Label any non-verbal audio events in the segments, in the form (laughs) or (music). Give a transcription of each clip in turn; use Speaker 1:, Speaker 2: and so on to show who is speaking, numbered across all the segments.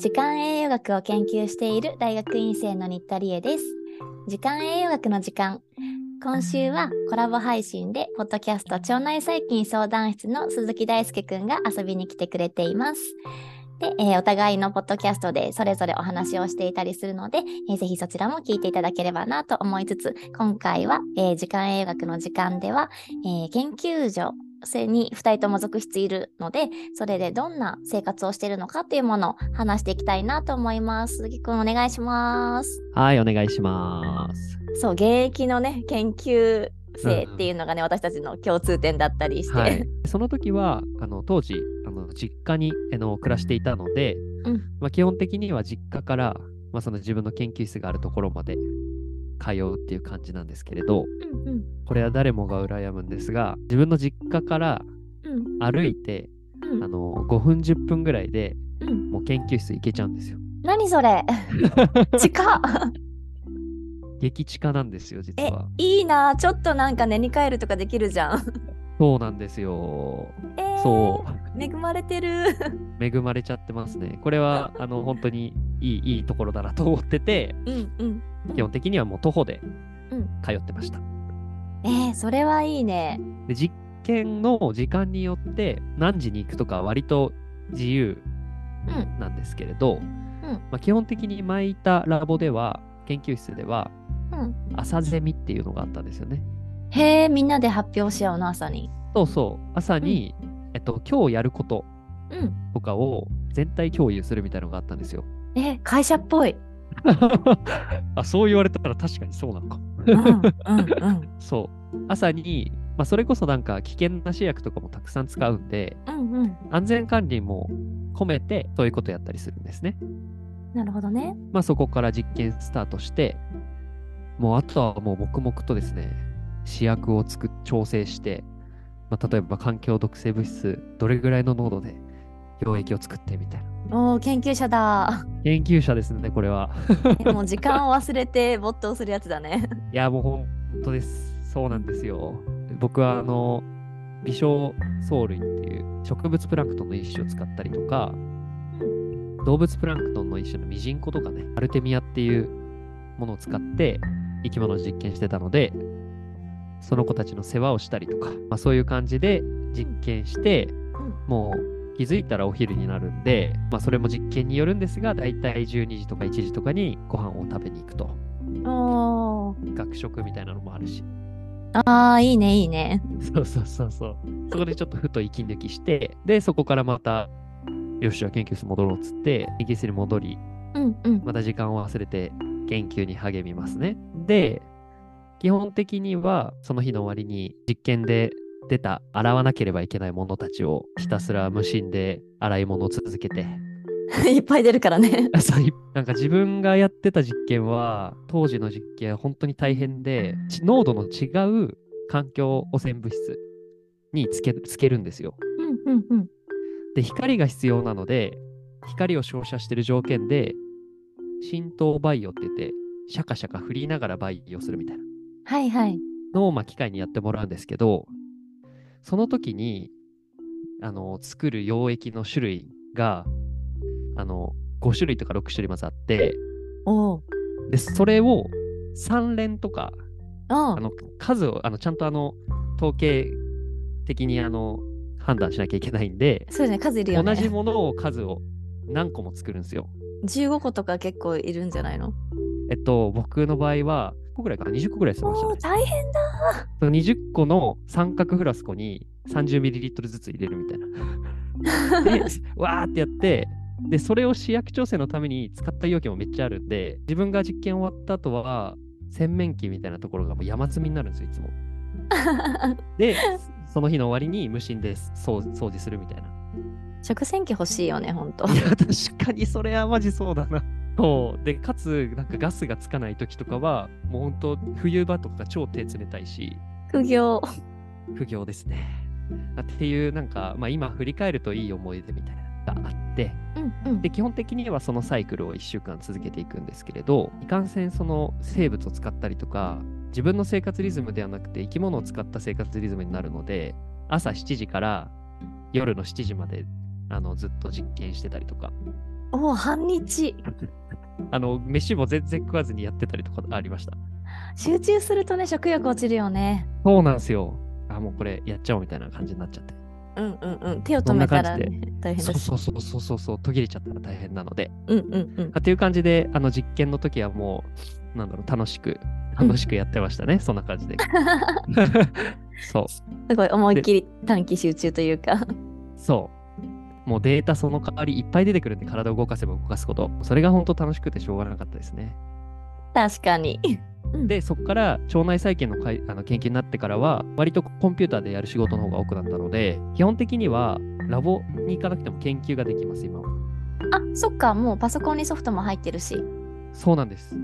Speaker 1: 時間栄養学を研究している大学院生の新田理恵です。時間栄養学の時間。今週はコラボ配信で、ポッドキャスト腸内細菌相談室の鈴木大輔くんが遊びに来てくれています。で、えーお互いのポッドキャストでそれぞれお話をしていたりするので、えーぜひそちらも聞いていただければなと思いつつ、今回は、えー時間栄養学の時間では、えー研究所それに2人とも続出いるので、それでどんな生活をしているのかっていうものを話していきたいなと思います。鈴木くんお願いします。
Speaker 2: はい、お願いします。
Speaker 1: そう、現役のね、研究生っていうのがね、私たちの共通点だったりして。
Speaker 2: はい、その時はあの当時あの実家にあの暮らしていたので、
Speaker 1: うん
Speaker 2: まあ、基本的には実家から、まあ、その自分の研究室があるところまで通うっていう感じなんですけれど
Speaker 1: うんうん
Speaker 2: これは誰もが羨むんですが自分の実家から
Speaker 1: うん
Speaker 2: 歩いて、
Speaker 1: うん
Speaker 2: あの5分10分ぐらいで
Speaker 1: うん
Speaker 2: もう研究室行けちゃうんですよ。
Speaker 1: 何それ？(laughs) 近っ
Speaker 2: 激地下なんですよ実
Speaker 1: え
Speaker 2: は。
Speaker 1: いいなちょっとなんか寝に帰るとかできるじゃん。
Speaker 2: そうなんですよ。
Speaker 1: えー、
Speaker 2: そう。
Speaker 1: 恵まれてる。(laughs)
Speaker 2: 恵まれちゃってますね。これはあの本当にいいいいところだなと思ってて、
Speaker 1: うんうん。
Speaker 2: 基本的にはもう徒歩で
Speaker 1: うん
Speaker 2: 通ってました。
Speaker 1: えー、それはいいね。
Speaker 2: で実験の時間によって何時に行くとかは割と自由
Speaker 1: うん
Speaker 2: なんですけれど、
Speaker 1: うん
Speaker 2: まあ、基本的に前いたラボでは研究室では
Speaker 1: うん。
Speaker 2: 朝ゼミっていうのがあったんですよね。
Speaker 1: へえ、みんなで発表し合うの朝に。
Speaker 2: そうそう朝に、えっと、今日やること
Speaker 1: うん。
Speaker 2: とかを全体共有するみたいなのがあったんですよ。
Speaker 1: えー、会社っぽい。(laughs)
Speaker 2: あそう言われたら確かにそうなのか。
Speaker 1: うんうんうん。(laughs)
Speaker 2: そう。朝に、まあ、それこそなんか危険な試薬とかもたくさん使うんで、
Speaker 1: うんうん。
Speaker 2: 安全管理も込めてそういうことやったりするんですね。
Speaker 1: なるほどね。
Speaker 2: まあそこから実験スタートして、もうあとはもう黙々とですね、試薬を作っ調整して、まあ、例えば環境毒性物質、どれぐらいの濃度で溶液を作ってみたいな。
Speaker 1: おー、研究者だ。
Speaker 2: 研究者ですね、これは。
Speaker 1: えもう時間を忘れて没頭するやつだね。(laughs)
Speaker 2: いや、もう本当です。そうなんですよ。僕はあの、微小藻類っていう植物プランクトンの一種を使ったりとか、動物プランクトンの一種のミジンコとかね、アルテミアっていうものを使って生き物を実験してたので、その子たちの世話をしたりとか、まあ、そういう感じで実験して、もう気づいたらお昼になるんで、まあ、それも実験によるんですが、だいたい12時とか1時とかにご飯を食べに行くと。学食みたいなのもあるし。
Speaker 1: あー、いいね、いいね。
Speaker 2: そうそうそうそう。そこでちょっとふと息抜きして、で、そこからまた、よし、じゃあ研究室戻ろうっつって、研究室に戻り、
Speaker 1: うんうん。
Speaker 2: また時間を忘れて研究に励みますね。で、基本的にはその日の終わりに実験で出た洗わなければいけないものたちをひたすら無心で洗い物を続けて、(laughs)
Speaker 1: いっぱい出るからね。(laughs)
Speaker 2: なんか自分がやってた実験は当時の実験は本当に大変でち濃度の違う環境汚染物質につけつけるんですよ。
Speaker 1: うんうんうん。
Speaker 2: で光が必要なので光を照射してる条件で浸透バイオって言ってシャカシャカ振りながらバイオするみたいな
Speaker 1: はいはい。
Speaker 2: のをまあ機械にやってもらうんですけどその時にあの作る溶液の種類があの5種類とか6種類まずあって
Speaker 1: おー。
Speaker 2: でそれを3連とか
Speaker 1: あ
Speaker 2: あの数をあのちゃんとあの統計的にあの判断しなきゃいけないんで
Speaker 1: そうですね、数いるよね。
Speaker 2: 同じものを数を何個も作るんですよ。
Speaker 1: 15個とか結構いるんじゃないの？
Speaker 2: えっと、僕の場合は、個ぐらいかな、20個ぐらいしてましたね。
Speaker 1: 大変だ。
Speaker 2: その20個の三角フラスコに 30ml ずつ入れるみたいな。(laughs) で、わーってやって、で、それを試薬調整のために使った容器もめっちゃあるんで、自分が実験終わった後は、洗面器みたいなところがもう山積みになるんですよ、いつも。(laughs) で、その日の終わりに無心で掃掃除するみたいな。
Speaker 1: 食洗機欲しいよね、ほんと。
Speaker 2: いや、確かにそれはマジそうだな。そう。で、かつ、なんかガスがつかない時とかは、もう本当、冬場とか超手冷たいし、
Speaker 1: 副業。
Speaker 2: 苦行ですね。っていう、なんか、まあ今振り返るといい思い出みたいなのがあって、
Speaker 1: うんうん。
Speaker 2: で、基本的にはそのサイクルを1週間続けていくんですけれど、いかんせんその生物を使ったりとか、自分の生活リズムではなくて生き物を使った生活リズムになるので、朝7時から夜の7時まであのずっと実験してたりとか
Speaker 1: おお、半日。(laughs)
Speaker 2: あの、飯も全然食わずにやってたりとかありました。
Speaker 1: 集中するとね、食欲落ちるよね。
Speaker 2: そうなんですよ。あ、もうこれやっちゃおうみたいな感じになっちゃって。
Speaker 1: うんうんうん。手を止めたら、ね、大変だし。
Speaker 2: そうそうそうそうそうそう、途切れちゃったら大変なので。
Speaker 1: うんうんうん。
Speaker 2: っていう感じで、あの実験の時はもう、なんだろう、楽しく、楽しくやってましたね。そんな感じで。(laughs) そう、
Speaker 1: すごい思いっきり短期集中というか。
Speaker 2: そう。もうデータその代わりいっぱい出てくるんで、体を動かせば動かすこと。それが本当楽しくてしょうがなかったですね。
Speaker 1: 確かに。
Speaker 2: で、そこから腸内細菌のかいあの研究になってからは、割とコンピューターでやる仕事の方が多くなったので、基本的にはラボに行かなくても研究ができます、今は。
Speaker 1: あ、そっか、もうパソコンにソフトも入ってるし。
Speaker 2: そうなんです。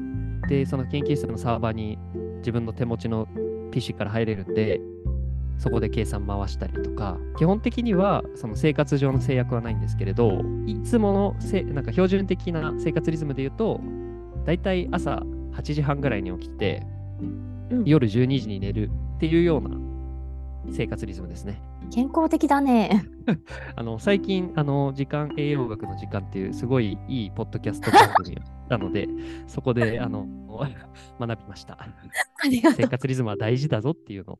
Speaker 2: で、その研究室のサーバーに自分の手持ちの PC から入れるんで、そこで計算回したりとか、基本的にはその生活上の制約はないんですけれど、いつものせなんか標準的な生活リズムで言うと、だいたい朝8時半ぐらいに起きて、
Speaker 1: うん
Speaker 2: 夜12時に寝るっていうような生活リズムですね。
Speaker 1: 健康的だね。(laughs)
Speaker 2: あの最近あの、時間栄養学の時間っていうすごいいいポッドキャスト番組なので、そこであの (laughs) 学びました。生活リズムは大事だぞっていうのを。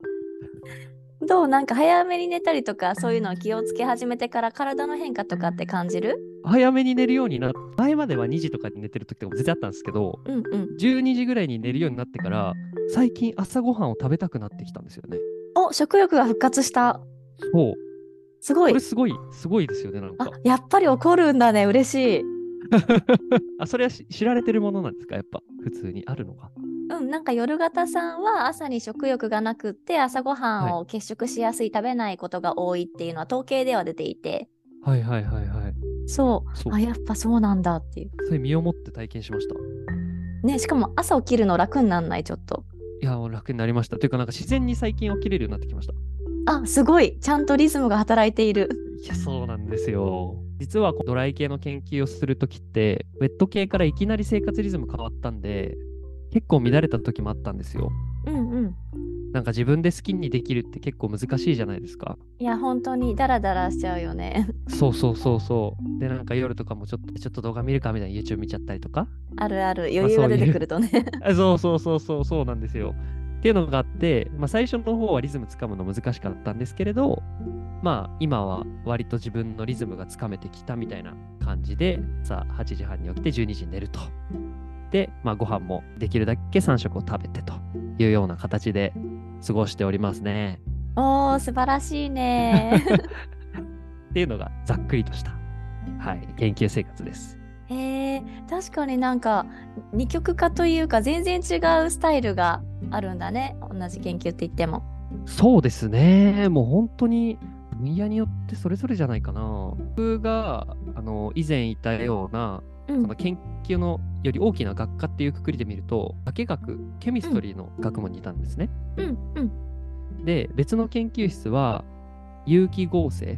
Speaker 1: う。どう？なんか早めに寝たりとか、そういうのを気をつけ始めてから体の変化とかって感じる？
Speaker 2: 早めに寝るようにな前までは2時とかに寝てる時とかも全然あったんですけど、
Speaker 1: うんうん。
Speaker 2: 12時ぐらいに寝るようになってから、最近朝ごはんを食べたくなってきたんですよね。
Speaker 1: お、食欲が復活した。
Speaker 2: そう。
Speaker 1: すごい
Speaker 2: これ。すごい、すごいですよね、なん
Speaker 1: あ
Speaker 2: か。、
Speaker 1: やっぱり怒るんだね。嬉しい。(laughs)
Speaker 2: あ、それはし知られてるものなんですか？やっぱ、普通にあるのか。
Speaker 1: うん、なんか夜型さんは朝に食欲がなくって朝ごはんを欠食しやすい、食べないことが多いっていうのは統計では出ていて
Speaker 2: はいはいはいはい。
Speaker 1: そうあやっぱそうなんだっていう
Speaker 2: それ身をもって体験しました。
Speaker 1: ねしかも朝起きるの楽になんないちょっと
Speaker 2: いや、楽になりました。というか、なんか自然に最近起きれるようになってきました。
Speaker 1: あすごいちゃんとリズムが働いている
Speaker 2: いや、そうなんですよ。実はドライ系の研究をするときって、ウェット系からいきなり生活リズム変わったんで、結構乱れた時もあったんですよ。
Speaker 1: うんうん
Speaker 2: なんか自分で好きにできるって結構難しいじゃないですか。
Speaker 1: いや本当にダラダラしちゃうよね
Speaker 2: そうそうそうそう。で、なんか夜とかもちょっとちょっと動画見るかみたいな YouTube 見ちゃったりとか。
Speaker 1: あるある余裕が出てくるとね
Speaker 2: あ (laughs) そうそうそうそうそうなんですよ。っていうのがあって、まあ、最初の方はリズムつかむの難しかったんですけれど、まあ今は割と自分のリズムがつかめてきたみたいな感じで、さあ8時半に起きて12時に寝ると。で、まあご飯もできるだけ3食を食べてというような形で過ごしておりますね。
Speaker 1: おー素晴らしいね (laughs)
Speaker 2: っていうのがざっくりとした、はい、研究生活です。
Speaker 1: へえ確かになんか二極化というか全然違うスタイルがあるんだね同じ研究って言っても
Speaker 2: そうですね。もう本当に分野によってそれぞれじゃないかな。僕があの以前いたような
Speaker 1: うん。
Speaker 2: その研究のより大きな学科っていうくくりで見ると、化学、ケミストリーの学問にいたんですね。
Speaker 1: うん。うん。
Speaker 2: で、別の研究室は有機合成っ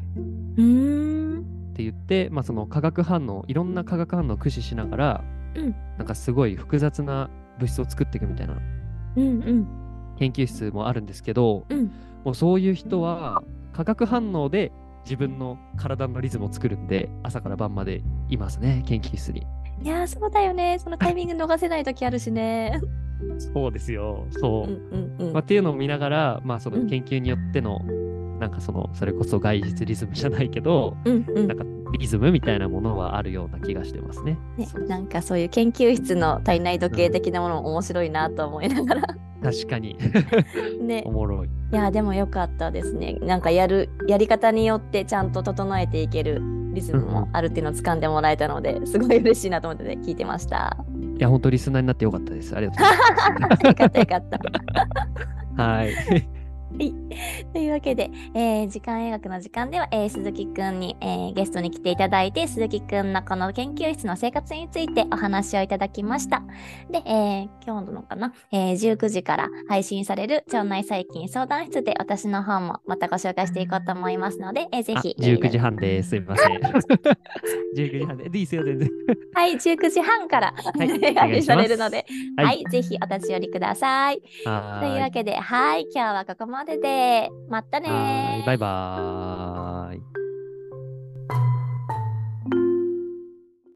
Speaker 2: て言って、まあ、その化学反応、いろんな化学反応を駆使しながら、
Speaker 1: うん。
Speaker 2: なんかすごい複雑な物質を作っていくみたいな研究室もあるんですけど、
Speaker 1: うん。
Speaker 2: もうそういう人は化学反応で自分の体のリズムを作るんで、朝から晩までいますね、研究室に。
Speaker 1: いやーそうだよねそのタイミング逃せない時あるしね
Speaker 2: そうですよ。そうう。
Speaker 1: んうんうん
Speaker 2: まあ、っていうのを見ながら、まあ、その
Speaker 1: うん
Speaker 2: 研究によっての、なんかその、それこそ外実リズムじゃないけど、
Speaker 1: うんうん
Speaker 2: なんかリズムみたいなものはあるような気がしてますね。
Speaker 1: ね、なんかそういう研究室の体内時計的なものも面白いなと思いながら
Speaker 2: 確かに。(laughs)
Speaker 1: ね
Speaker 2: おもろい。
Speaker 1: いやでもよかったですねなんかやるやり方によってちゃんと整えていけるリズムもあるっていうのを掴んでもらえたのですごい嬉しいなと思ってて聞いてました
Speaker 2: いや、本当リスナーになってよかったです。ありがとうございます。(laughs)
Speaker 1: よかったよかった (laughs)
Speaker 2: はい。(laughs)
Speaker 1: というわけで、えー時間映画の時間では、えー鈴木くんに、えーゲストに来ていただいて、鈴木くんのこの研究室の生活についてお話をいただきました。で、えー今日のかな、えー19時から配信される腸内細菌相談室で私の方もまたご紹介していこうと思いますので、えーぜ
Speaker 2: あ
Speaker 1: ひ、えー
Speaker 2: 19時半です。すみません。(laughs) 19時半で。でいいですよ、全然。
Speaker 1: はい、19時半から、
Speaker 2: い
Speaker 1: 配信されるので、
Speaker 2: はい
Speaker 1: はい、ぜひお立ち寄りください。
Speaker 2: は
Speaker 1: という。わけで、はい、今日はここまでまでで、またねー
Speaker 2: バイバーイ。